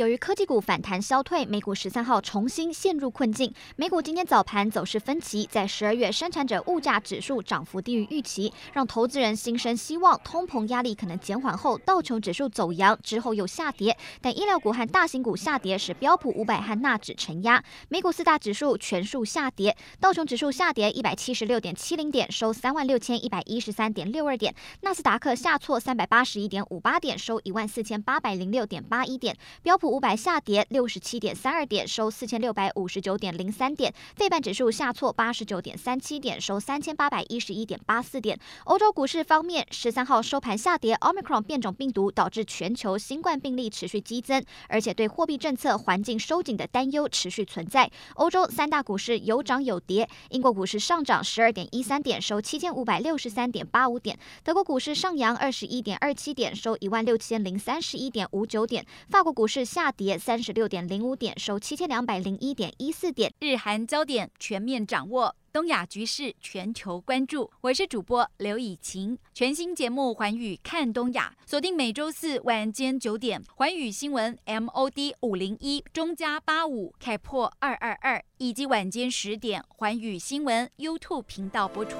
由于科技股反弹消退，美股十三号重新陷入困境。美股今天早盘走势分歧，在十二月生产者物价指数涨幅低于预期，让投资人心生希望，通膨压力可能减缓后，道琼指数走扬之后又下跌。但医疗股和大型股下跌，使标普五百和纳指承压。美股四大指数全数下跌，道琼指数下跌一百七十六点七零点，收三万六千一百一十三点六二点；纳斯达克下挫三百八十一点五八点，收一万四千八百零六点八一点；标普五百下跌六十七点三二点，收四千六百五十九点零三点。费半指数下挫八十九点三七点，收三千八百一十一点八四点。欧洲股市方面，十三号收盘下跌，Omicron 变种病毒导致全球新冠病例持续激增，而且对货币政策环境收紧的担忧持续存在。欧洲三大股市有涨有跌，英国股市上涨十二点一三点，收七千五百六十三点八五点；德国股市上扬二十一点二七点，收一万六千零三十一点五九点；法国股市下。下跌三十六点零五点，收七千两百零一点一四点。日韩焦点全面掌握，东亚局势全球关注。我是主播刘以晴，全新节目《寰宇看东亚》，锁定每周四晚间九点，寰宇新闻 MOD 五零一中加八五开破二二二，以及晚间十点，寰宇新闻 YouTube 频道播出。